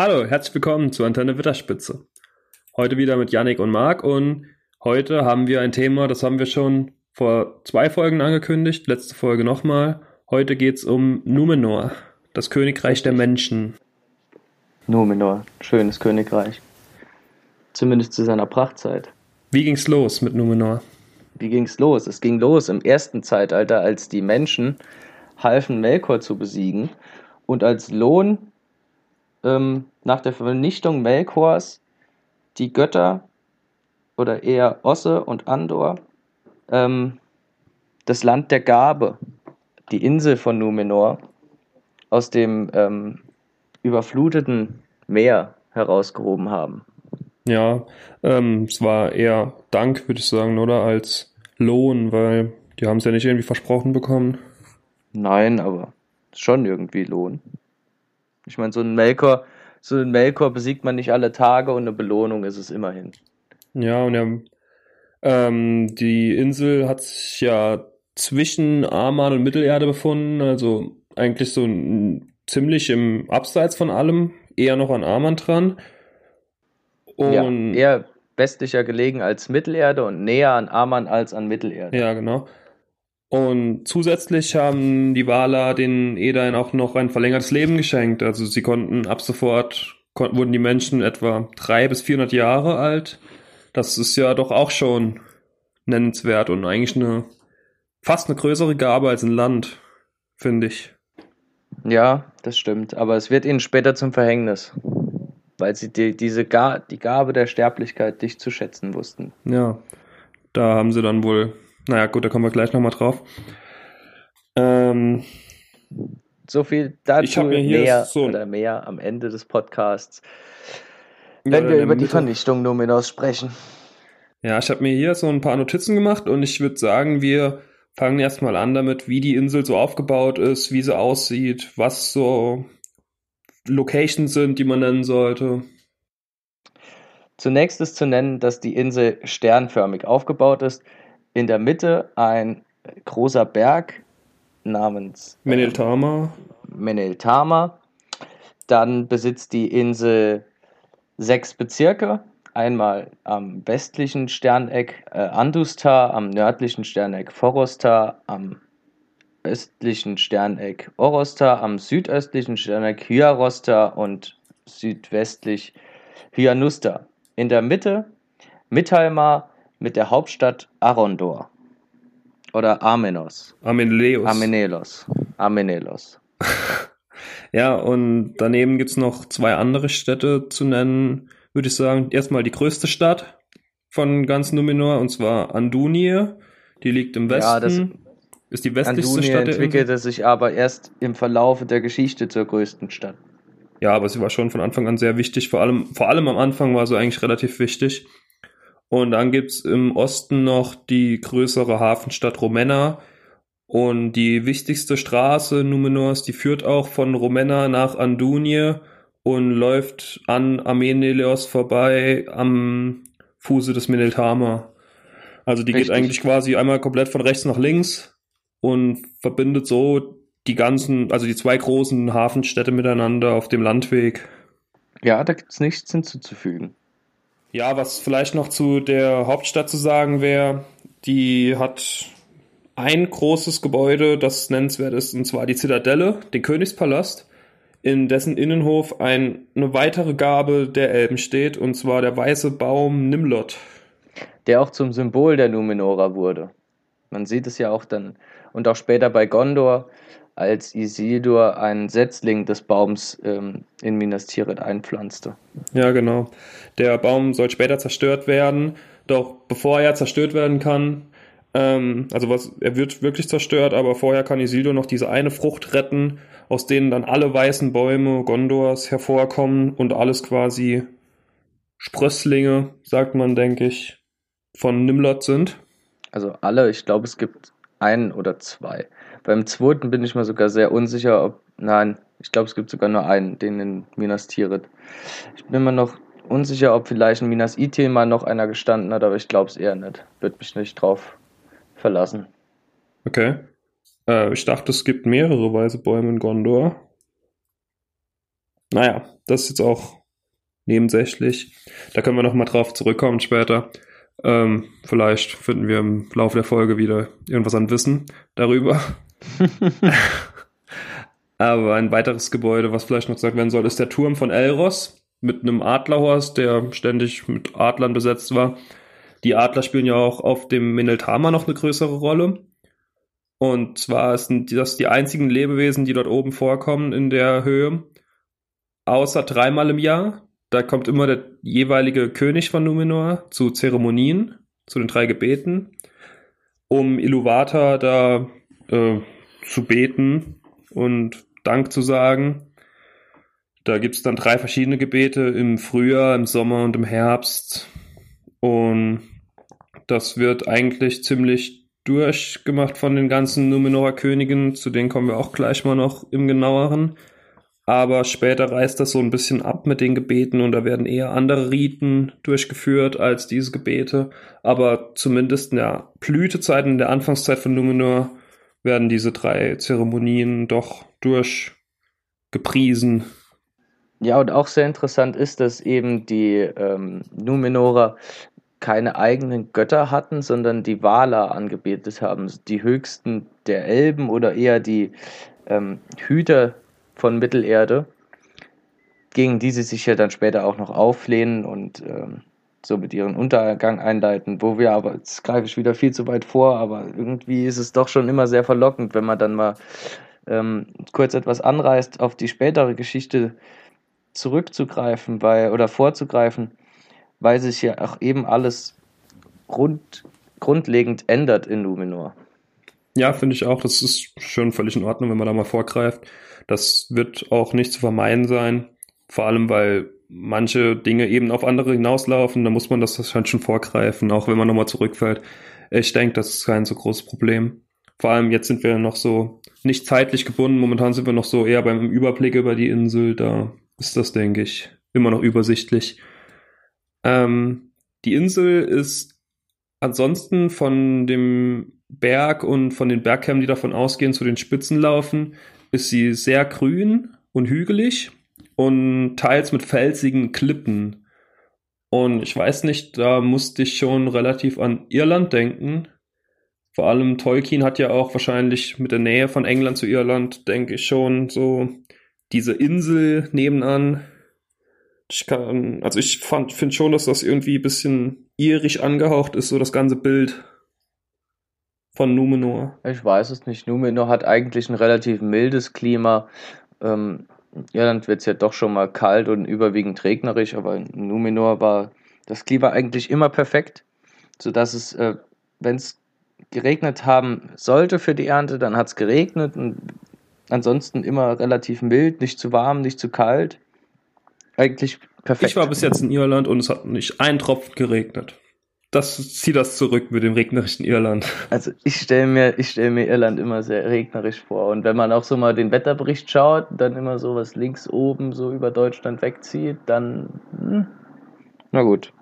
Hallo, herzlich willkommen zu Antenne Witterspitze. Heute wieder mit Yannick und Marc und heute haben wir ein Thema, das haben wir schon vor zwei Folgen angekündigt, letzte Folge nochmal. Heute geht's um Numenor, das Königreich der Menschen. Numenor, schönes Königreich. Zumindest zu seiner Prachtzeit. Wie ging's los mit Numenor? Wie ging's los? Es ging los im ersten Zeitalter, als die Menschen halfen, Melkor zu besiegen und als Lohn ähm, nach der Vernichtung Melkors die Götter oder eher Osse und Andor ähm, das Land der Gabe, die Insel von Numenor, aus dem ähm, überfluteten Meer herausgehoben haben. Ja, ähm, es war eher Dank, würde ich sagen, oder als Lohn, weil die haben es ja nicht irgendwie versprochen bekommen. Nein, aber schon irgendwie Lohn. Ich meine, so ein Melkor, so ein Melkor besiegt man nicht alle Tage und eine Belohnung ist es immerhin. Ja, und ja, ähm, die Insel hat sich ja zwischen Aman und Mittelerde befunden, also eigentlich so ein, ziemlich im Abseits von allem, eher noch an Aman dran. Und ja, eher westlicher gelegen als Mittelerde und näher an Aman als an Mittelerde. Ja, genau. Und zusätzlich haben die Wala den Edain auch noch ein verlängertes Leben geschenkt. Also sie konnten ab sofort, konnten, wurden die Menschen etwa drei bis 400 Jahre alt. Das ist ja doch auch schon nennenswert und eigentlich eine, fast eine größere Gabe als ein Land, finde ich. Ja, das stimmt. Aber es wird ihnen später zum Verhängnis. Weil sie die, diese Ga die Gabe der Sterblichkeit dich zu schätzen wussten. Ja, da haben sie dann wohl naja, gut, da kommen wir gleich nochmal drauf. Ähm, so viel dazu mehr so oder mehr am Ende des Podcasts, wenn ja, wir über die Vernichtung Numenors sprechen. Ja, ich habe mir hier so ein paar Notizen gemacht und ich würde sagen, wir fangen erstmal an damit, wie die Insel so aufgebaut ist, wie sie aussieht, was so Locations sind, die man nennen sollte. Zunächst ist zu nennen, dass die Insel sternförmig aufgebaut ist in der Mitte ein großer Berg namens äh, Meneltama. Meneltama. Dann besitzt die Insel sechs Bezirke. Einmal am westlichen Sterneck äh, Andustar, am nördlichen Sterneck Forostar, am östlichen Sterneck Orostar, am südöstlichen Sterneck Hyarostar und südwestlich Hyanustar. In der Mitte Mithalmar, mit der Hauptstadt Arondor. Oder Amenos. Amenelos. Amenelos. ja, und daneben gibt es noch zwei andere Städte zu nennen, würde ich sagen. Erstmal die größte Stadt von ganz Numenor, und zwar Andunie. Die liegt im Westen. Ja, das ist die westlichste Andunie Stadt entwickelte sich aber erst im Verlaufe der Geschichte zur größten Stadt. Ja, aber sie war schon von Anfang an sehr wichtig. Vor allem, vor allem am Anfang war sie eigentlich relativ wichtig. Und dann gibt's im Osten noch die größere Hafenstadt Romenna. Und die wichtigste Straße Numenors, die führt auch von Romenna nach Andunie und läuft an Ameneleos vorbei am Fuße des Meneltama. Also die Richtig. geht eigentlich quasi einmal komplett von rechts nach links und verbindet so die ganzen, also die zwei großen Hafenstädte miteinander auf dem Landweg. Ja, da gibt's nichts hinzuzufügen. Ja, was vielleicht noch zu der Hauptstadt zu sagen wäre, die hat ein großes Gebäude, das nennenswert ist, und zwar die Zitadelle, den Königspalast, in dessen Innenhof ein, eine weitere Gabe der Elben steht, und zwar der weiße Baum Nimlot. Der auch zum Symbol der Numenora wurde. Man sieht es ja auch dann, und auch später bei Gondor, als Isildur einen Setzling des Baums ähm, in Minas Tirith einpflanzte. Ja, genau. Der Baum soll später zerstört werden, doch bevor er zerstört werden kann, ähm, also was, er wird wirklich zerstört, aber vorher kann Isildur noch diese eine Frucht retten, aus denen dann alle weißen Bäume Gondors hervorkommen und alles quasi Sprösslinge, sagt man, denke ich, von Nimlot sind. Also alle, ich glaube, es gibt einen oder zwei. Beim zweiten bin ich mir sogar sehr unsicher, ob. Nein, ich glaube, es gibt sogar nur einen, den in Minas Tirith. Ich bin mir noch unsicher, ob vielleicht in Minas Ithil mal noch einer gestanden hat, aber ich glaube es eher nicht. Würde mich nicht drauf verlassen. Okay. Äh, ich dachte, es gibt mehrere weiße Bäume in Gondor. naja, das ist jetzt auch nebensächlich. Da können wir nochmal drauf zurückkommen später. Ähm, vielleicht finden wir im Laufe der Folge wieder irgendwas an Wissen darüber. Aber ein weiteres Gebäude, was vielleicht noch gesagt werden soll, ist der Turm von Elros mit einem Adlerhorst, der ständig mit Adlern besetzt war. Die Adler spielen ja auch auf dem Mineltama noch eine größere Rolle. Und zwar sind das die einzigen Lebewesen, die dort oben vorkommen in der Höhe. Außer dreimal im Jahr. Da kommt immer der jeweilige König von Numenor zu Zeremonien, zu den drei Gebeten, um Iluvata da äh, zu beten und Dank zu sagen. Da gibt es dann drei verschiedene Gebete im Frühjahr, im Sommer und im Herbst. Und das wird eigentlich ziemlich durchgemacht von den ganzen Numenorer Königen. Zu denen kommen wir auch gleich mal noch im genaueren. Aber später reißt das so ein bisschen ab mit den Gebeten und da werden eher andere Riten durchgeführt als diese Gebete. Aber zumindest in der Blütezeit, in der Anfangszeit von Numenor, werden diese drei Zeremonien doch durchgepriesen. Ja, und auch sehr interessant ist, dass eben die ähm, Numenorer keine eigenen Götter hatten, sondern die Valar angebetet haben, die höchsten der Elben oder eher die ähm, Hüter von Mittelerde, gegen die sie sich ja dann später auch noch auflehnen und ähm, so mit ihren Untergang einleiten, wo wir aber, jetzt greife ich wieder viel zu weit vor, aber irgendwie ist es doch schon immer sehr verlockend, wenn man dann mal ähm, kurz etwas anreißt, auf die spätere Geschichte zurückzugreifen, weil, oder vorzugreifen, weil sich ja auch eben alles grund, grundlegend ändert in Luminor. Ja, finde ich auch. Das ist schon völlig in Ordnung, wenn man da mal vorgreift. Das wird auch nicht zu vermeiden sein. Vor allem, weil manche Dinge eben auf andere hinauslaufen. Da muss man das wahrscheinlich schon vorgreifen, auch wenn man nochmal zurückfällt. Ich denke, das ist kein so großes Problem. Vor allem jetzt sind wir noch so nicht zeitlich gebunden. Momentan sind wir noch so eher beim Überblick über die Insel. Da ist das, denke ich, immer noch übersichtlich. Ähm, die Insel ist ansonsten von dem Berg und von den Bergkämmen, die davon ausgehen, zu den Spitzen laufen, ist sie sehr grün und hügelig und teils mit felsigen Klippen. Und ich weiß nicht, da musste ich schon relativ an Irland denken. Vor allem Tolkien hat ja auch wahrscheinlich mit der Nähe von England zu Irland, denke ich schon, so diese Insel nebenan. Ich kann, also ich finde schon, dass das irgendwie ein bisschen irisch angehaucht ist, so das ganze Bild von Numenor. Ich weiß es nicht. Numenor hat eigentlich ein relativ mildes Klima. Ähm, Irland wird es ja doch schon mal kalt und überwiegend regnerisch, aber in Numenor war das Klima eigentlich immer perfekt, sodass es, äh, wenn es geregnet haben sollte für die Ernte, dann hat es geregnet und ansonsten immer relativ mild, nicht zu warm, nicht zu kalt. Eigentlich perfekt. Ich war bis jetzt in Irland und es hat nicht ein Tropfen geregnet. Das zieht das zurück mit dem regnerischen Irland. Also ich stelle mir, ich stelle mir Irland immer sehr regnerisch vor. Und wenn man auch so mal den Wetterbericht schaut, dann immer so was links oben so über Deutschland wegzieht, dann hm, na gut.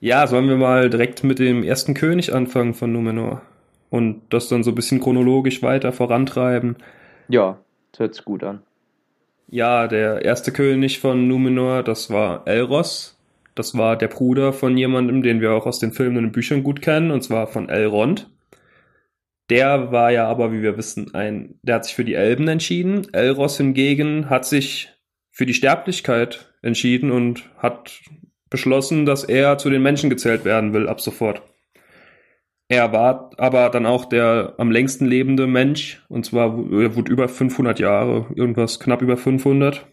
Ja, sollen wir mal direkt mit dem ersten König anfangen von Numenor und das dann so ein bisschen chronologisch weiter vorantreiben. Ja, das hört sich gut an. Ja, der erste König von Numenor, das war Elros. Das war der Bruder von jemandem, den wir auch aus den Filmen und den Büchern gut kennen, und zwar von Elrond. Der war ja aber, wie wir wissen, ein, der hat sich für die Elben entschieden. Elros hingegen hat sich für die Sterblichkeit entschieden und hat beschlossen, dass er zu den Menschen gezählt werden will ab sofort. Er war aber dann auch der am längsten lebende Mensch, und zwar er wurde über 500 Jahre, irgendwas knapp über 500.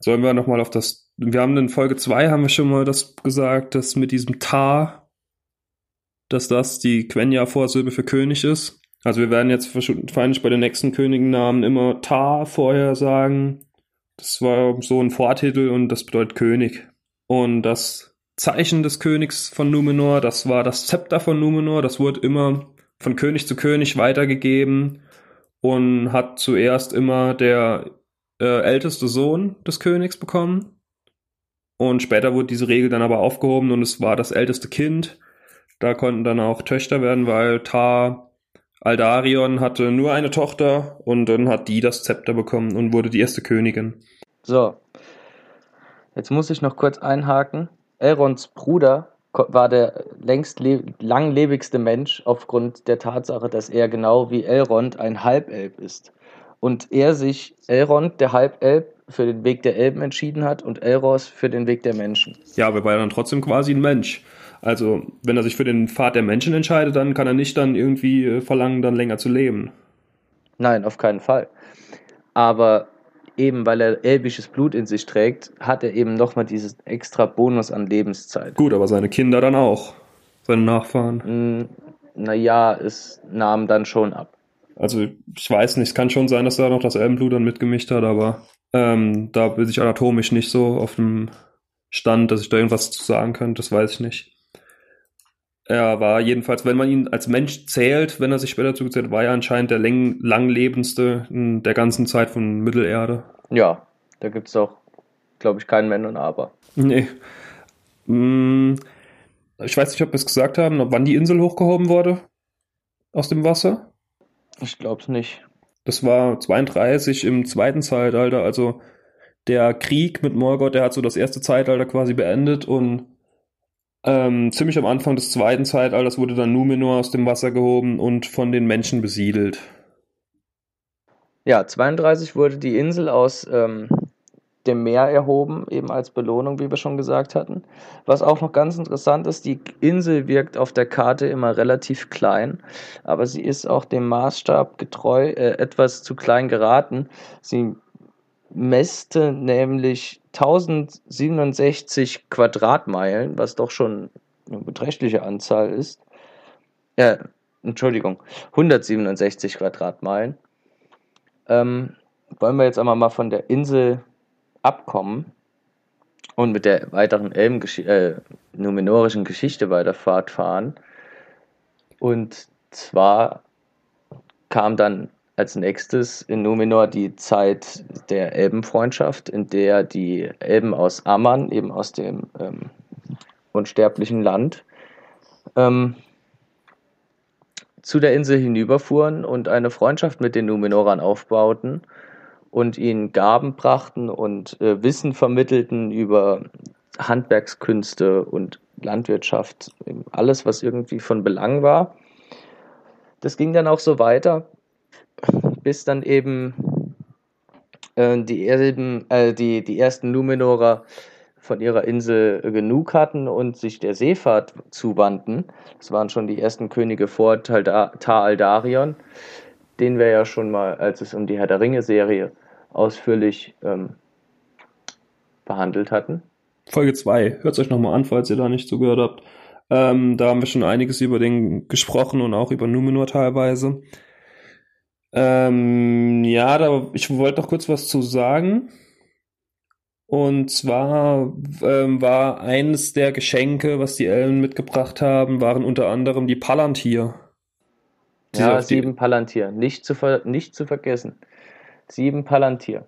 Sollen wir nochmal auf das wir haben in Folge 2 haben wir schon mal das gesagt, dass mit diesem Ta, dass das die Quenya-Vorsilbe für König ist. Also wir werden jetzt wahrscheinlich bei den nächsten Königennamen immer Ta vorher sagen. Das war so ein Vortitel und das bedeutet König. Und das Zeichen des Königs von Numenor, das war das Zepter von Numenor, das wurde immer von König zu König weitergegeben und hat zuerst immer der äh, älteste Sohn des Königs bekommen und später wurde diese Regel dann aber aufgehoben und es war das älteste Kind. Da konnten dann auch Töchter werden, weil Tar Aldarion hatte nur eine Tochter und dann hat die das Zepter bekommen und wurde die erste Königin. So, jetzt muss ich noch kurz einhaken. Elrons Bruder war der längst langlebigste Mensch aufgrund der Tatsache, dass er genau wie Elrond ein Halbelb ist. Und er sich, Elrond, der Halbelb, für den Weg der Elben entschieden hat und Elros für den Weg der Menschen. Ja, aber er war dann trotzdem quasi ein Mensch. Also, wenn er sich für den Pfad der Menschen entscheidet, dann kann er nicht dann irgendwie äh, verlangen, dann länger zu leben. Nein, auf keinen Fall. Aber eben weil er elbisches Blut in sich trägt, hat er eben nochmal dieses extra Bonus an Lebenszeit. Gut, aber seine Kinder dann auch, seine Nachfahren. Hm, naja, es nahm dann schon ab. Also ich weiß nicht, es kann schon sein, dass da noch das Elbenblut dann mitgemischt hat, aber ähm, da bin ich anatomisch nicht so auf dem Stand, dass ich da irgendwas zu sagen könnte, das weiß ich nicht. Er war jedenfalls, wenn man ihn als Mensch zählt, wenn er sich später zugezählt, war er anscheinend der langlebendste in der ganzen Zeit von Mittelerde. Ja, da gibt es auch, glaube ich, keinen Wenn und Aber. Nee. Hm, ich weiß nicht, ob wir es gesagt haben, wann die Insel hochgehoben wurde aus dem Wasser. Ich glaube es nicht. Das war 32 im zweiten Zeitalter, also der Krieg mit Morgoth, der hat so das erste Zeitalter quasi beendet und ähm, ziemlich am Anfang des zweiten Zeitalters wurde dann Numenor aus dem Wasser gehoben und von den Menschen besiedelt. Ja, 32 wurde die Insel aus ähm, dem Meer erhoben, eben als Belohnung, wie wir schon gesagt hatten. Was auch noch ganz interessant ist, die Insel wirkt auf der Karte immer relativ klein, aber sie ist auch dem Maßstab getreu äh, etwas zu klein geraten. Sie messte nämlich 1067 Quadratmeilen, was doch schon eine beträchtliche Anzahl ist. Äh, Entschuldigung, 167 Quadratmeilen. Ähm, wollen wir jetzt einmal mal von der Insel abkommen und mit der weiteren Elben äh, numenorischen Geschichte weiter fortfahren. Und zwar kam dann als nächstes in Numenor die Zeit der Elbenfreundschaft, in der die Elben aus Amman, eben aus dem ähm, unsterblichen Land, ähm, zu der Insel hinüberfuhren und eine Freundschaft mit den Numenorern aufbauten und ihnen Gaben brachten und äh, Wissen vermittelten über Handwerkskünste und Landwirtschaft, alles, was irgendwie von Belang war. Das ging dann auch so weiter, bis dann eben äh, die, ersten, äh, die, die ersten Numenorer von ihrer Insel genug hatten und sich der Seefahrt zuwandten. Das waren schon die ersten Könige vor Tar Aldarion, den wir ja schon mal, als es um die Herr der Ringe-Serie ausführlich ähm, behandelt hatten. Folge 2, hört es euch nochmal an, falls ihr da nicht zugehört habt. Ähm, da haben wir schon einiges über den gesprochen und auch über Numenor teilweise. Ähm, ja, da, ich wollte noch kurz was zu sagen. Und zwar ähm, war eines der Geschenke, was die Elben mitgebracht haben, waren unter anderem die Palantir. Ja, sieben Palantir, nicht zu, ver nicht zu vergessen. Sieben Palantir,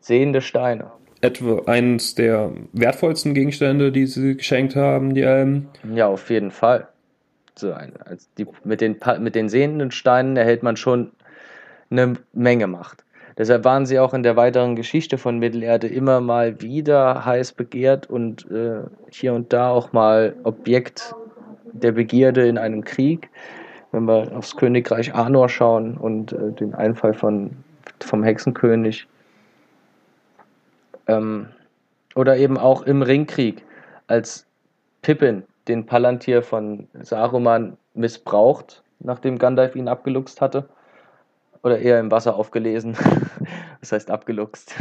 sehende Steine. Etwa eines der wertvollsten Gegenstände, die sie geschenkt haben, die Elben. Ja, auf jeden Fall. So ein, also die, mit, den, mit den sehenden Steinen erhält man schon eine Menge Macht. Deshalb waren sie auch in der weiteren Geschichte von Mittelerde immer mal wieder heiß begehrt und äh, hier und da auch mal Objekt der Begierde in einem Krieg. Wenn wir aufs Königreich Arnor schauen und äh, den Einfall von, vom Hexenkönig. Ähm, oder eben auch im Ringkrieg, als Pippin den Palantir von Saruman missbraucht, nachdem Gandalf ihn abgeluchst hatte oder eher im Wasser aufgelesen. das heißt abgeluchst.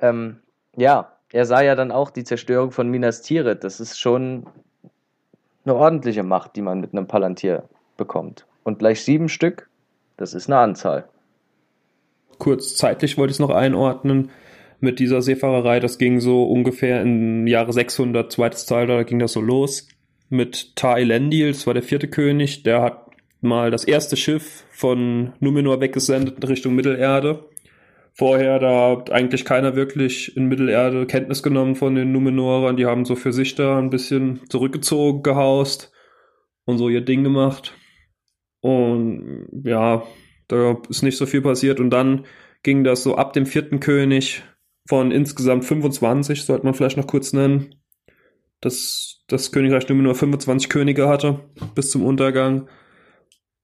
ähm, ja, er sah ja dann auch die Zerstörung von Minas Tirith. Das ist schon eine ordentliche Macht, die man mit einem Palantir bekommt. Und gleich sieben Stück, das ist eine Anzahl. Kurz zeitlich wollte ich es noch einordnen mit dieser Seefahrerei. Das ging so ungefähr im Jahre 600, zweites Zeitalter, da ging das so los. Mit Ta Elendil, das war der vierte König, der hat mal das erste Schiff von Numenor weggesendet in Richtung Mittelerde. Vorher, da hat eigentlich keiner wirklich in Mittelerde Kenntnis genommen von den Numenorern. Die haben so für sich da ein bisschen zurückgezogen, gehaust und so ihr Ding gemacht. Und ja, da ist nicht so viel passiert. Und dann ging das so ab dem vierten König von insgesamt 25, sollte man vielleicht noch kurz nennen, dass das Königreich nur 25 Könige hatte bis zum Untergang.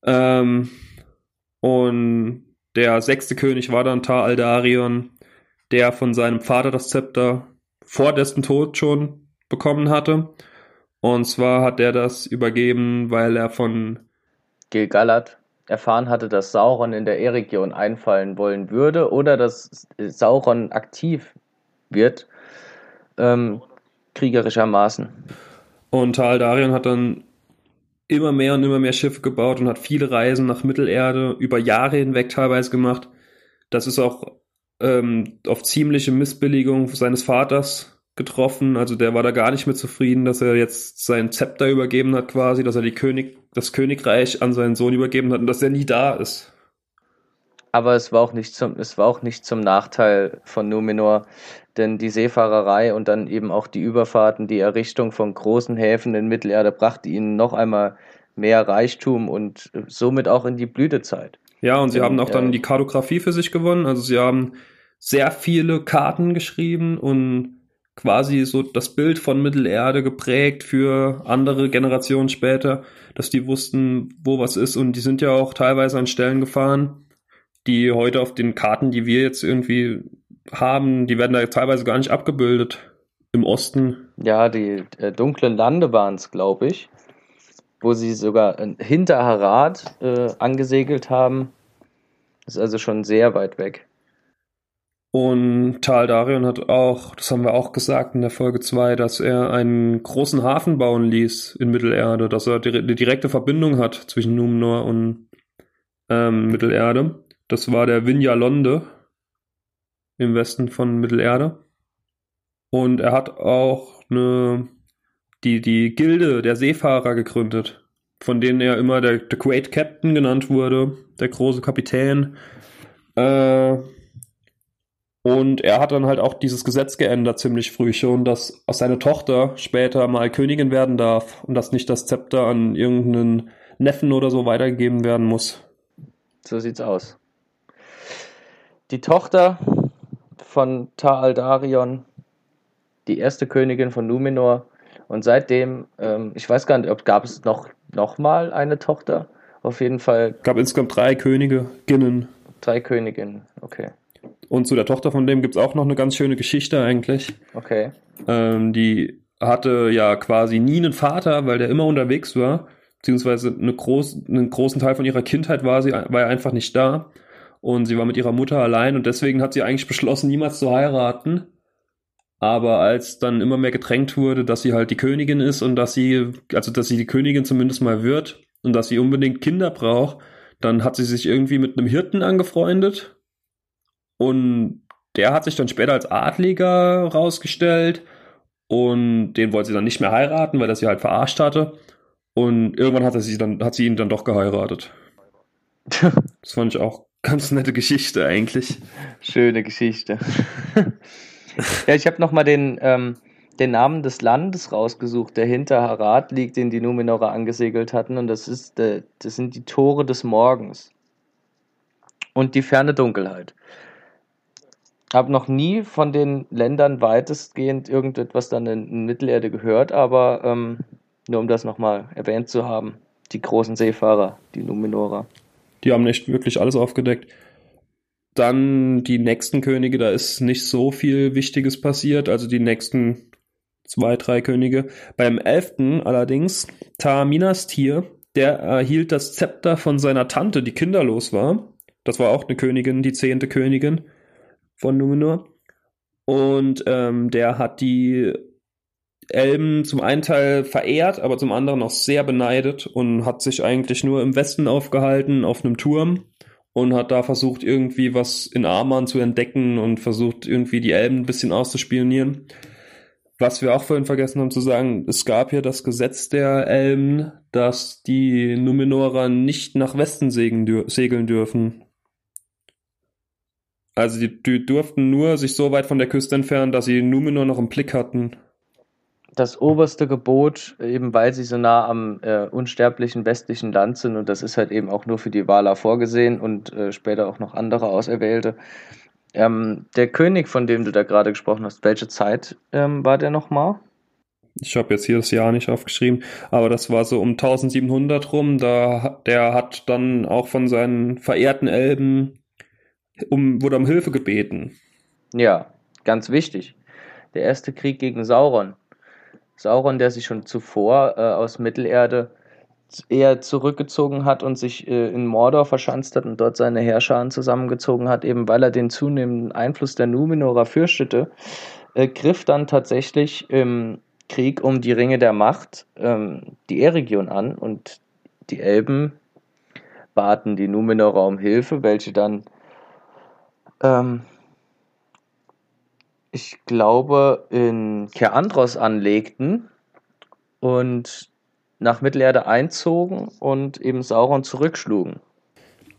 Ähm, und der sechste König war dann Tar Aldarion, der von seinem Vater das Zepter vor dessen Tod schon bekommen hatte. Und zwar hat er das übergeben, weil er von Gilgalad erfahren hatte, dass Sauron in der E-Region einfallen wollen würde oder dass Sauron aktiv wird, ähm, kriegerischermaßen. Und Tal Darion hat dann immer mehr und immer mehr Schiffe gebaut und hat viele Reisen nach Mittelerde über Jahre hinweg teilweise gemacht. Das ist auch ähm, auf ziemliche Missbilligung seines Vaters getroffen. Also der war da gar nicht mehr zufrieden, dass er jetzt sein Zepter übergeben hat quasi, dass er die König, das Königreich an seinen Sohn übergeben hat und dass er nie da ist. Aber es war auch nicht zum, es war auch nicht zum Nachteil von Numenor, denn die Seefahrerei und dann eben auch die Überfahrten, die Errichtung von großen Häfen in Mittelerde brachte ihnen noch einmal mehr Reichtum und somit auch in die Blütezeit. Ja, und sie und, haben auch dann äh, die Kartografie für sich gewonnen. Also sie haben sehr viele Karten geschrieben und quasi so das Bild von Mittelerde geprägt für andere Generationen später, dass die wussten, wo was ist. Und die sind ja auch teilweise an Stellen gefahren, die heute auf den Karten, die wir jetzt irgendwie haben, die werden da teilweise gar nicht abgebildet im Osten. Ja, die äh, dunklen Lande waren es, glaube ich, wo sie sogar hinter Harad äh, angesegelt haben. ist also schon sehr weit weg. Und Tal Darion hat auch, das haben wir auch gesagt in der Folge 2, dass er einen großen Hafen bauen ließ in Mittelerde, dass er eine direkte Verbindung hat zwischen Numenor und ähm, Mittelerde. Das war der Vinja Londe im Westen von Mittelerde. Und er hat auch eine, die, die Gilde der Seefahrer gegründet, von denen er immer der, der Great Captain genannt wurde, der große Kapitän. Äh, und er hat dann halt auch dieses Gesetz geändert ziemlich früh schon, dass seine Tochter später mal Königin werden darf und dass nicht das Zepter an irgendeinen Neffen oder so weitergegeben werden muss. So sieht's aus. Die Tochter von Ta Aldarion, die erste Königin von Numenor. Und seitdem, ähm, ich weiß gar nicht, ob gab es noch, noch mal eine Tochter. Auf jeden Fall. Gab insgesamt drei Königinnen. Drei Königinnen, okay. Und zu der Tochter von dem gibt es auch noch eine ganz schöne Geschichte eigentlich. Okay. Ähm, die hatte ja quasi nie einen Vater, weil der immer unterwegs war. Beziehungsweise eine groß, einen großen Teil von ihrer Kindheit war sie war er einfach nicht da. Und sie war mit ihrer Mutter allein und deswegen hat sie eigentlich beschlossen, niemals zu heiraten. Aber als dann immer mehr gedrängt wurde, dass sie halt die Königin ist und dass sie, also dass sie die Königin zumindest mal wird und dass sie unbedingt Kinder braucht, dann hat sie sich irgendwie mit einem Hirten angefreundet und der hat sich dann später als Adliger rausgestellt und den wollte sie dann nicht mehr heiraten, weil er sie halt verarscht hatte. Und irgendwann hat, sie dann, hat sie ihn dann doch geheiratet. Das fand ich auch ganz nette Geschichte eigentlich. Schöne Geschichte. ja, ich habe nochmal den, ähm, den Namen des Landes rausgesucht, der hinter Harad liegt, den die Numenorer angesegelt hatten. Und das, ist, äh, das sind die Tore des Morgens. Und die ferne Dunkelheit habe noch nie von den Ländern weitestgehend irgendetwas dann in, Mittelerde gehört, aber ähm, nur um das nochmal erwähnt zu haben, die großen Seefahrer, die Numenorer. Die haben echt wirklich alles aufgedeckt. Dann die nächsten Könige, da ist nicht so viel Wichtiges passiert, also die nächsten zwei, drei Könige. Beim elften allerdings, Taminas Tier, der erhielt das Zepter von seiner Tante, die kinderlos war. Das war auch eine Königin, die zehnte Königin von Numenor. Und ähm, der hat die Elben zum einen Teil verehrt, aber zum anderen auch sehr beneidet und hat sich eigentlich nur im Westen aufgehalten, auf einem Turm und hat da versucht, irgendwie was in Arman zu entdecken und versucht, irgendwie die Elben ein bisschen auszuspionieren. Was wir auch vorhin vergessen haben zu sagen, es gab ja das Gesetz der Elben, dass die Numenorer nicht nach Westen segeln dürfen. Also die, die durften nur sich so weit von der Küste entfernen, dass sie Numenor noch im Blick hatten. das oberste Gebot, eben weil sie so nah am äh, unsterblichen westlichen Land sind und das ist halt eben auch nur für die Wala vorgesehen und äh, später auch noch andere Auserwählte. Ähm, der König, von dem du da gerade gesprochen hast, welche Zeit ähm, war der nochmal? Ich habe jetzt hier das Jahr nicht aufgeschrieben, aber das war so um 1700 rum. Da, der hat dann auch von seinen verehrten Elben um, wurde um Hilfe gebeten. Ja, ganz wichtig. Der erste Krieg gegen Sauron. Sauron, der sich schon zuvor äh, aus Mittelerde eher zurückgezogen hat und sich äh, in Mordor verschanzt hat und dort seine Herrscher zusammengezogen hat, eben weil er den zunehmenden Einfluss der Numenorer fürchtete, äh, griff dann tatsächlich im Krieg um die Ringe der Macht ähm, die Eregion an und die Elben baten die Numenorer um Hilfe, welche dann ähm, ich glaube, in Kerandros anlegten und nach Mittelerde einzogen und eben Sauron zurückschlugen.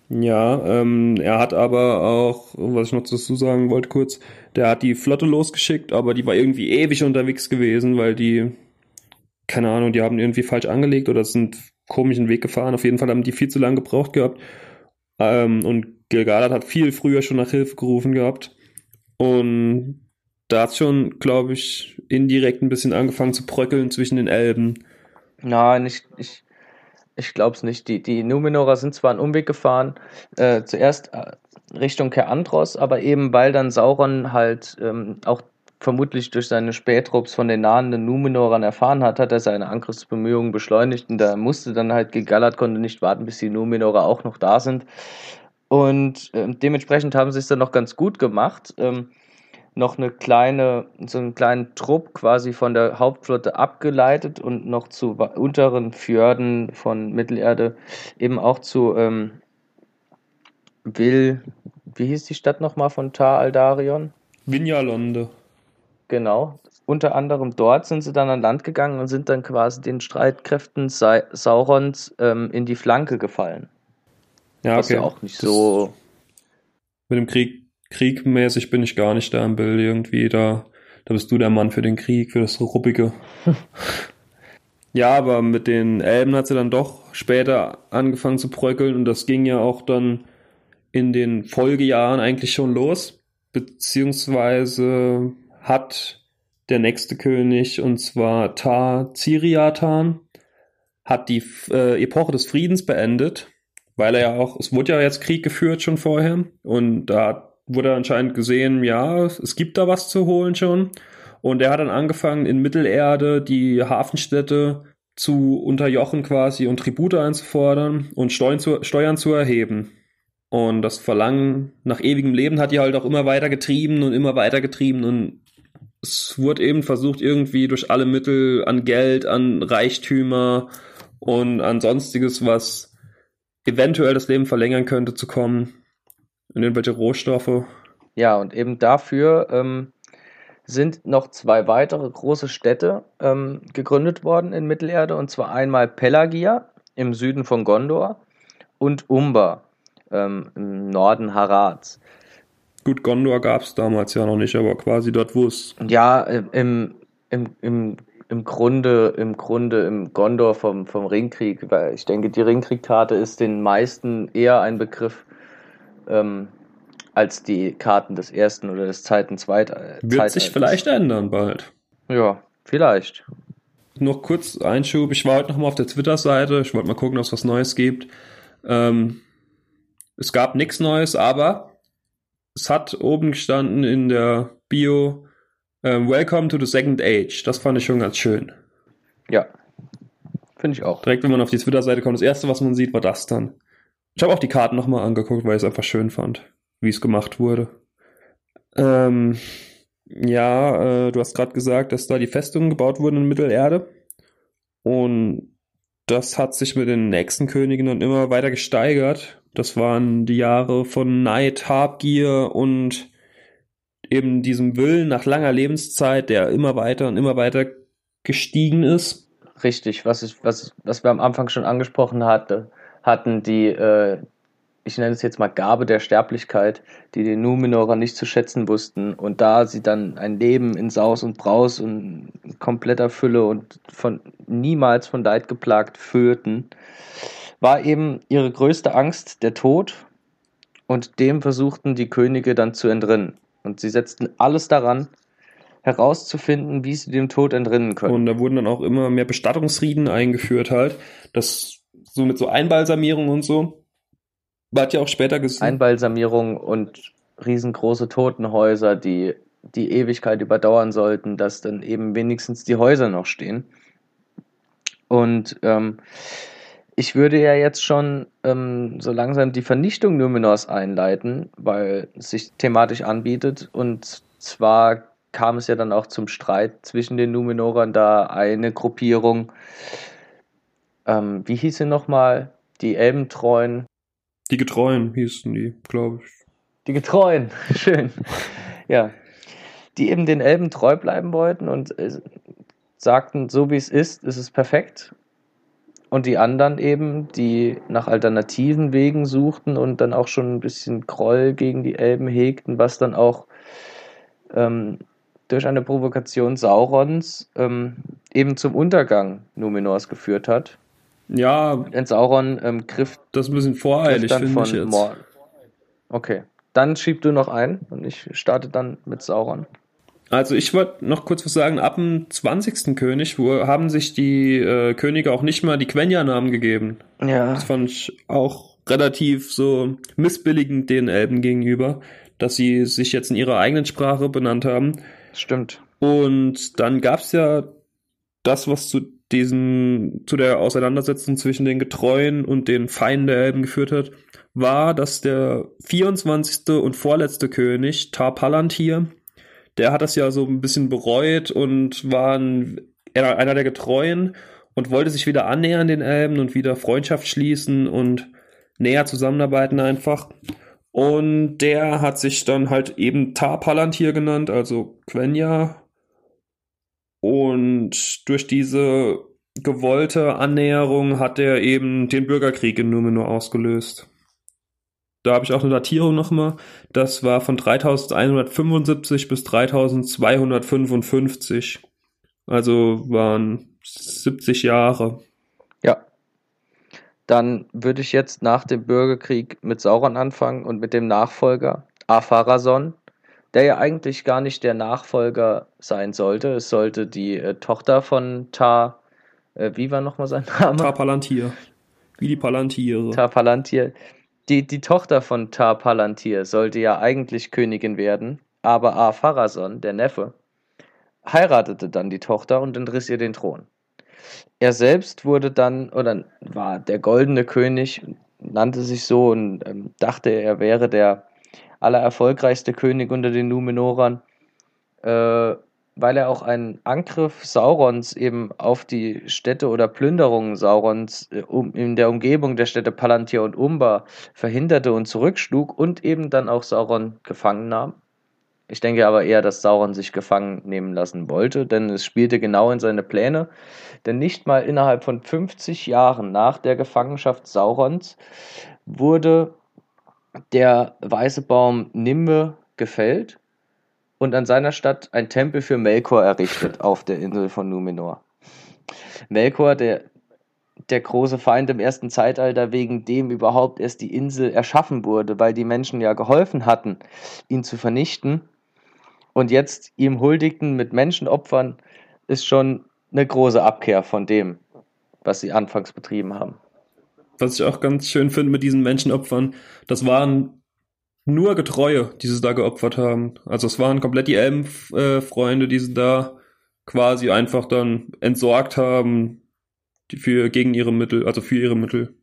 Ja, ähm, er hat aber auch, was ich noch dazu sagen wollte kurz, der hat die Flotte losgeschickt, aber die war irgendwie ewig unterwegs gewesen, weil die, keine Ahnung, die haben irgendwie falsch angelegt oder sind komischen Weg gefahren. Auf jeden Fall haben die viel zu lange gebraucht gehabt. Ähm, und Gilgalad hat viel früher schon nach Hilfe gerufen gehabt. Und da hat schon, glaube ich, indirekt ein bisschen angefangen zu bröckeln zwischen den Elben. Nein, ich, ich, ich glaube es nicht. Die, die Numenorer sind zwar einen Umweg gefahren, äh, zuerst äh, Richtung Kerandros, aber eben weil dann Sauron halt ähm, auch vermutlich durch seine Spätrupps von den nahenden Numenorern erfahren hat, hat er seine Angriffsbemühungen beschleunigt und da musste dann halt Gegallert, konnte nicht warten, bis die Numenorer auch noch da sind. Und äh, dementsprechend haben sie es dann noch ganz gut gemacht. Ähm, noch eine kleine, so einen kleinen Trupp quasi von der Hauptflotte abgeleitet und noch zu unteren Fjorden von Mittelerde eben auch zu ähm, Will, wie hieß die Stadt nochmal von Tar Aldarion? Vinjalonde. Genau. Unter anderem dort sind sie dann an Land gegangen und sind dann quasi den Streitkräften Sa Saurons ähm, in die Flanke gefallen. Ja, okay. Was ja auch nicht so. Mit dem Krieg Kriegmäßig bin ich gar nicht da im Bild irgendwie. Da, da bist du der Mann für den Krieg, für das Ruppige. ja, aber mit den Elben hat sie dann doch später angefangen zu bröckeln und das ging ja auch dann in den Folgejahren eigentlich schon los. Beziehungsweise hat der nächste König, und zwar Tar Ziriatan, hat die äh, Epoche des Friedens beendet, weil er ja auch, es wurde ja jetzt Krieg geführt schon vorher und da wurde anscheinend gesehen, ja, es gibt da was zu holen schon. Und er hat dann angefangen, in Mittelerde die Hafenstädte zu unterjochen quasi und Tribute einzufordern und Steuern zu, Steuern zu erheben. Und das Verlangen nach ewigem Leben hat die halt auch immer weiter getrieben und immer weiter getrieben und es wurde eben versucht, irgendwie durch alle Mittel an Geld, an Reichtümer und an sonstiges, was eventuell das Leben verlängern könnte, zu kommen in irgendwelche Rohstoffe. Ja, und eben dafür ähm, sind noch zwei weitere große Städte ähm, gegründet worden in Mittelerde, und zwar einmal Pelagia im Süden von Gondor und Umba ähm, im Norden Harads. Gut, Gondor gab es damals ja noch nicht, aber quasi dort, wo es. Ja, äh, im, im, im, im Grunde, im Grunde im Gondor vom, vom Ringkrieg, weil ich denke, die Ringkriegkarte ist den meisten eher ein Begriff ähm, als die Karten des ersten oder des zweiten Zweit äh, Wird sich vielleicht ändern bald. Ja, vielleicht. Noch kurz Einschub. Ich war heute noch mal auf der Twitter-Seite. Ich wollte mal gucken, ob es was Neues gibt. Ähm, es gab nichts Neues, aber es hat oben gestanden in der Bio ähm, Welcome to the Second Age. Das fand ich schon ganz schön. Ja, finde ich auch. Direkt, wenn man auf die Twitter-Seite kommt, das erste, was man sieht, war das dann. Ich habe auch die Karten nochmal angeguckt, weil ich es einfach schön fand, wie es gemacht wurde. Ähm, ja, äh, du hast gerade gesagt, dass da die Festungen gebaut wurden in Mittelerde. Und das hat sich mit den nächsten Königen immer weiter gesteigert. Das waren die Jahre von Neid, Habgier und eben diesem Willen nach langer Lebenszeit, der immer weiter und immer weiter gestiegen ist. Richtig, was, ich, was, was wir am Anfang schon angesprochen hatte, hatten, die, äh, ich nenne es jetzt mal Gabe der Sterblichkeit, die die Numenorer nicht zu schätzen wussten. Und da sie dann ein Leben in Saus und Braus und kompletter Fülle und von niemals von Leid geplagt führten, war eben ihre größte Angst der Tod. Und dem versuchten die Könige dann zu entrinnen. Und sie setzten alles daran, herauszufinden, wie sie dem Tod entrinnen können. Und da wurden dann auch immer mehr Bestattungsrieden eingeführt halt. Das so mit so Einbalsamierung und so. Man hat ja auch später gesehen. Einbalsamierung und riesengroße Totenhäuser, die die Ewigkeit überdauern sollten, dass dann eben wenigstens die Häuser noch stehen. Und ähm, ich würde ja jetzt schon ähm, so langsam die Vernichtung Numenors einleiten, weil es sich thematisch anbietet. Und zwar kam es ja dann auch zum Streit zwischen den Numenorern, da eine Gruppierung, ähm, wie hieß sie nochmal? Die Elbentreuen. Die Getreuen hießen die, glaube ich. Die Getreuen, schön. ja. Die eben den Elben treu bleiben wollten und äh, sagten, so wie es ist, ist es perfekt. Und die anderen eben, die nach alternativen Wegen suchten und dann auch schon ein bisschen Groll gegen die Elben hegten, was dann auch ähm, durch eine Provokation Saurons ähm, eben zum Untergang Numenors geführt hat. Ja. Denn Sauron ähm, griff. Das ist ein bisschen voreilig, finde ich jetzt. Mord. Okay. Dann schieb du noch ein und ich starte dann mit Sauron. Also ich wollte noch kurz was sagen, ab dem 20. König wo haben sich die äh, Könige auch nicht mal die Quenya-Namen gegeben. Ja. Das fand ich auch relativ so missbilligend den Elben gegenüber, dass sie sich jetzt in ihrer eigenen Sprache benannt haben. Stimmt. Und dann gab es ja das, was zu diesen, zu der Auseinandersetzung zwischen den Getreuen und den Feinden der Elben geführt hat, war, dass der 24. und vorletzte König, Tar Palantir, der hat das ja so ein bisschen bereut und war ein, einer der Getreuen und wollte sich wieder annähern den Elben und wieder Freundschaft schließen und näher zusammenarbeiten einfach. Und der hat sich dann halt eben Tar Palantir genannt, also Quenya. Und durch diese gewollte Annäherung hat er eben den Bürgerkrieg in Numenor ausgelöst. Da habe ich auch eine Datierung nochmal. Das war von 3175 bis 3255. Also waren 70 Jahre. Ja. Dann würde ich jetzt nach dem Bürgerkrieg mit Sauron anfangen und mit dem Nachfolger Apharason, der ja eigentlich gar nicht der Nachfolger sein sollte. Es sollte die äh, Tochter von Tar, äh, wie war nochmal sein Name? Tar Palantir. Wie die Palantiere. Tar Palantir. Die, die Tochter von Tar Palantir sollte ja eigentlich Königin werden, aber Apharason, der Neffe, heiratete dann die Tochter und entriss ihr den Thron. Er selbst wurde dann, oder war der goldene König, nannte sich so und ähm, dachte, er wäre der allererfolgreichste König unter den Numenorern, äh, weil er auch einen Angriff Saurons eben auf die Städte oder Plünderungen Saurons äh, in der Umgebung der Städte Palantir und Umbar verhinderte und zurückschlug und eben dann auch Sauron gefangen nahm. Ich denke aber eher, dass Sauron sich gefangen nehmen lassen wollte, denn es spielte genau in seine Pläne. Denn nicht mal innerhalb von 50 Jahren nach der Gefangenschaft Saurons wurde der weiße Baum Nimbe gefällt und an seiner Stadt ein Tempel für Melkor errichtet auf der Insel von Numenor. Melkor, der, der große Feind im ersten Zeitalter, wegen dem überhaupt erst die Insel erschaffen wurde, weil die Menschen ja geholfen hatten, ihn zu vernichten, und jetzt ihm huldigten mit Menschenopfern, ist schon eine große Abkehr von dem, was sie anfangs betrieben haben. Was ich auch ganz schön finde mit diesen Menschenopfern, das waren nur Getreue, die sie da geopfert haben. Also es waren komplett die Elbenfreunde, die sie da quasi einfach dann entsorgt haben für gegen ihre Mittel, also für ihre Mittel.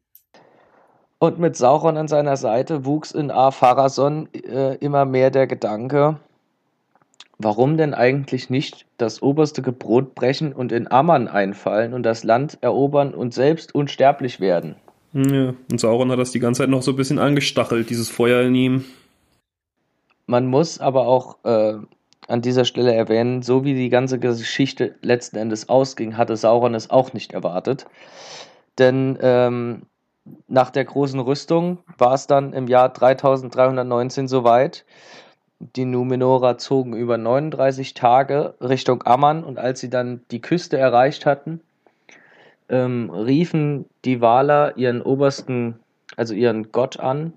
Und mit Sauron an seiner Seite wuchs in Ar-Pharason äh, immer mehr der Gedanke, Warum denn eigentlich nicht das oberste Gebot brechen und in Amman einfallen und das Land erobern und selbst unsterblich werden? Ja, und Sauron hat das die ganze Zeit noch so ein bisschen angestachelt, dieses Feuer in ihm. Man muss aber auch äh, an dieser Stelle erwähnen, so wie die ganze Geschichte letzten Endes ausging, hatte Sauron es auch nicht erwartet. Denn ähm, nach der großen Rüstung war es dann im Jahr 3319 soweit. Die Numenorer zogen über 39 Tage Richtung Amman und als sie dann die Küste erreicht hatten, ähm, riefen die Waler ihren obersten, also ihren Gott an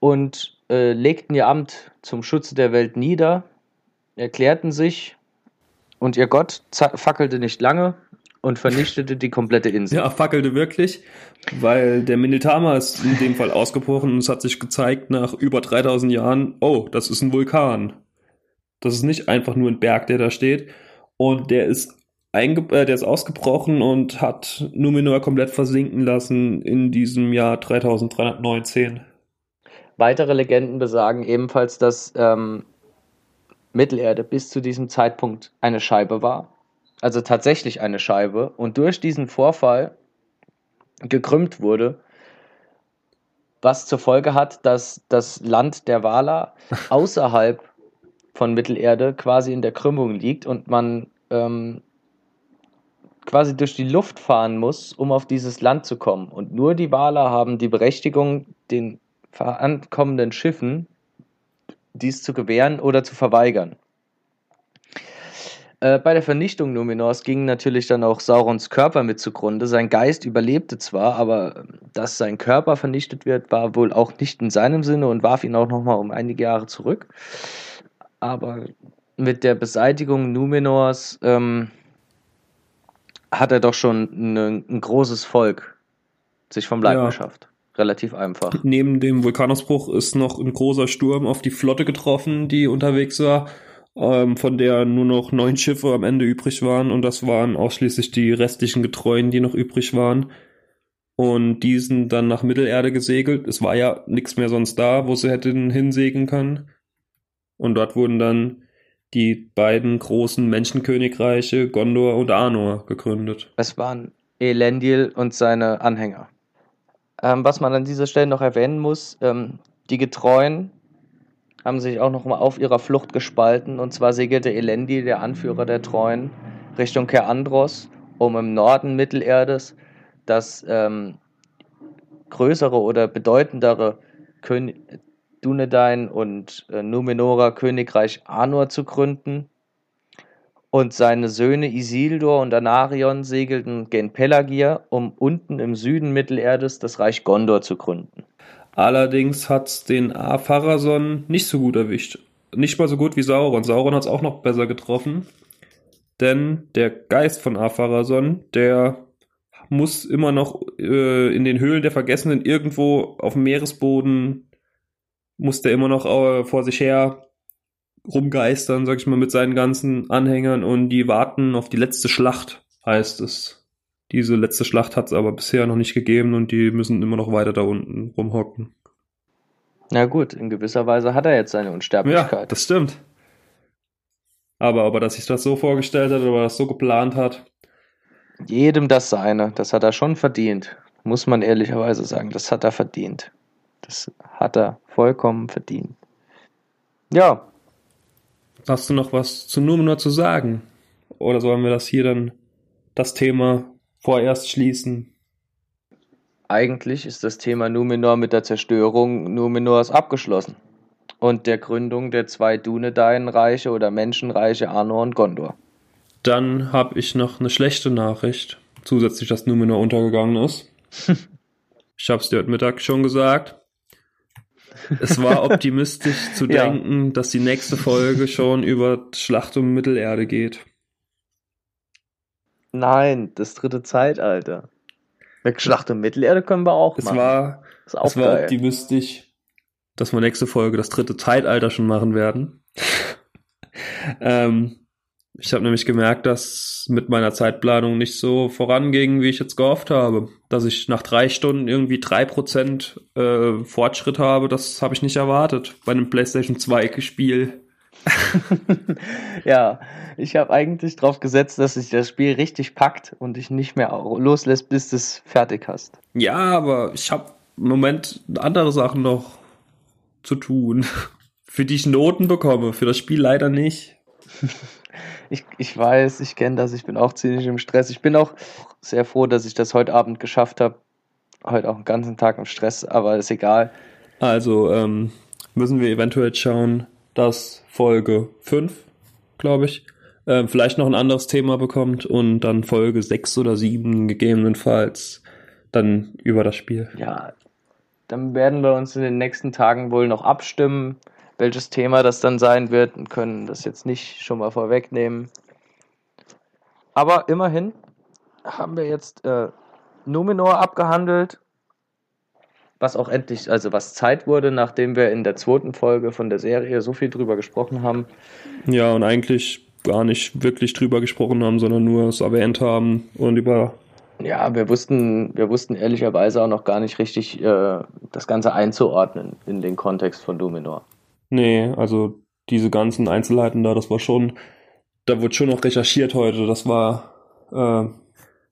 und äh, legten ihr Amt zum Schutze der Welt nieder, erklärten sich und ihr Gott fackelte nicht lange und vernichtete die komplette Insel. Ja, fackelte wirklich, weil der Minitama ist in dem Fall ausgebrochen und es hat sich gezeigt nach über 3000 Jahren, oh, das ist ein Vulkan. Das ist nicht einfach nur ein Berg, der da steht. Und der ist, einge äh, der ist ausgebrochen und hat Numenor komplett versinken lassen in diesem Jahr 3319. Weitere Legenden besagen ebenfalls, dass ähm, Mittelerde bis zu diesem Zeitpunkt eine Scheibe war also tatsächlich eine Scheibe, und durch diesen Vorfall gekrümmt wurde, was zur Folge hat, dass das Land der Wala außerhalb von Mittelerde quasi in der Krümmung liegt und man ähm, quasi durch die Luft fahren muss, um auf dieses Land zu kommen. Und nur die Wala haben die Berechtigung, den ankommenden Schiffen dies zu gewähren oder zu verweigern. Äh, bei der Vernichtung Numenors ging natürlich dann auch Saurons Körper mit zugrunde. Sein Geist überlebte zwar, aber dass sein Körper vernichtet wird, war wohl auch nicht in seinem Sinne und warf ihn auch nochmal um einige Jahre zurück. Aber mit der Beseitigung Numenors ähm, hat er doch schon eine, ein großes Volk sich vom Leib ja. geschafft. Relativ einfach. Neben dem Vulkanausbruch ist noch ein großer Sturm auf die Flotte getroffen, die unterwegs war ähm, von der nur noch neun Schiffe am Ende übrig waren und das waren ausschließlich die restlichen Getreuen, die noch übrig waren. Und die sind dann nach Mittelerde gesegelt. Es war ja nichts mehr sonst da, wo sie hätten hinsegeln können. Und dort wurden dann die beiden großen Menschenkönigreiche Gondor und Arnor gegründet. Es waren Elendil und seine Anhänger. Ähm, was man an dieser Stelle noch erwähnen muss, ähm, die Getreuen haben sich auch noch mal auf ihrer Flucht gespalten. Und zwar segelte Elendi, der Anführer der Treuen, Richtung Kerandros, um im Norden Mittelerdes das ähm, größere oder bedeutendere König Dunedain und äh, Numenora Königreich Anor zu gründen. Und seine Söhne Isildur und Anarion segelten gen Pelagir, um unten im Süden Mittelerdes das Reich Gondor zu gründen. Allerdings hat den A-Pharason nicht so gut erwischt. Nicht mal so gut wie Sauron. Sauron hat es auch noch besser getroffen. Denn der Geist von A-Pharason, der muss immer noch äh, in den Höhlen der Vergessenen irgendwo auf dem Meeresboden, muss der immer noch äh, vor sich her rumgeistern, sag ich mal, mit seinen ganzen Anhängern und die warten auf die letzte Schlacht, heißt es. Diese letzte Schlacht hat es aber bisher noch nicht gegeben und die müssen immer noch weiter da unten rumhocken. Na gut, in gewisser Weise hat er jetzt seine Unsterblichkeit. Ja, das stimmt. Aber ob er sich das so vorgestellt hat oder das so geplant hat. Jedem das seine. Das hat er schon verdient. Muss man ehrlicherweise sagen. Das hat er verdient. Das hat er vollkommen verdient. Ja. Hast du noch was zu Numenor zu sagen? Oder sollen wir das hier dann, das Thema vorerst schließen. Eigentlich ist das Thema Numenor mit der Zerstörung Numenors abgeschlossen und der Gründung der zwei Dunedain-Reiche oder Menschenreiche Arnor und Gondor. Dann habe ich noch eine schlechte Nachricht, zusätzlich, dass Numenor untergegangen ist. ich habe es dir heute Mittag schon gesagt. Es war optimistisch zu denken, ja. dass die nächste Folge schon über Schlacht um Mittelerde geht. Nein, das dritte Zeitalter. Mit Schlacht um Mittelerde können wir auch es machen. War, es war optimistisch, dass wir nächste Folge das dritte Zeitalter schon machen werden. ähm, ich habe nämlich gemerkt, dass mit meiner Zeitplanung nicht so voranging, wie ich jetzt gehofft habe. Dass ich nach drei Stunden irgendwie drei Prozent äh, Fortschritt habe, das habe ich nicht erwartet bei einem PlayStation 2 Spiel. ja, ich habe eigentlich darauf gesetzt, dass sich das Spiel richtig packt und dich nicht mehr loslässt, bis du es fertig hast. Ja, aber ich habe im Moment andere Sachen noch zu tun, für die ich Noten bekomme, für das Spiel leider nicht. ich, ich weiß, ich kenne das, ich bin auch ziemlich im Stress. Ich bin auch sehr froh, dass ich das heute Abend geschafft habe, heute auch einen ganzen Tag im Stress, aber ist egal. Also ähm, müssen wir eventuell schauen, dass Folge 5, glaube ich, äh, vielleicht noch ein anderes Thema bekommt und dann Folge 6 oder 7 gegebenenfalls dann über das Spiel. Ja, dann werden wir uns in den nächsten Tagen wohl noch abstimmen, welches Thema das dann sein wird und können das jetzt nicht schon mal vorwegnehmen. Aber immerhin haben wir jetzt äh, Numenor abgehandelt, was auch endlich, also was Zeit wurde, nachdem wir in der zweiten Folge von der Serie so viel drüber gesprochen haben. Ja, und eigentlich gar nicht wirklich drüber gesprochen haben, sondern nur es erwähnt haben und über. Ja, wir wussten, wir wussten ehrlicherweise auch noch gar nicht richtig äh, das Ganze einzuordnen in den Kontext von Numenor. Nee, also diese ganzen Einzelheiten da, das war schon, da wurde schon noch recherchiert heute. Das war äh,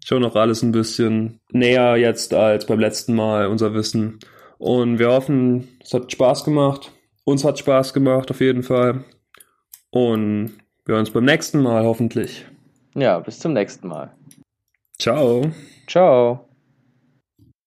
schon noch alles ein bisschen näher jetzt als beim letzten Mal, unser Wissen. Und wir hoffen, es hat Spaß gemacht. Uns hat Spaß gemacht, auf jeden Fall. Und wir hören uns beim nächsten Mal hoffentlich. Ja, bis zum nächsten Mal. Ciao. Ciao.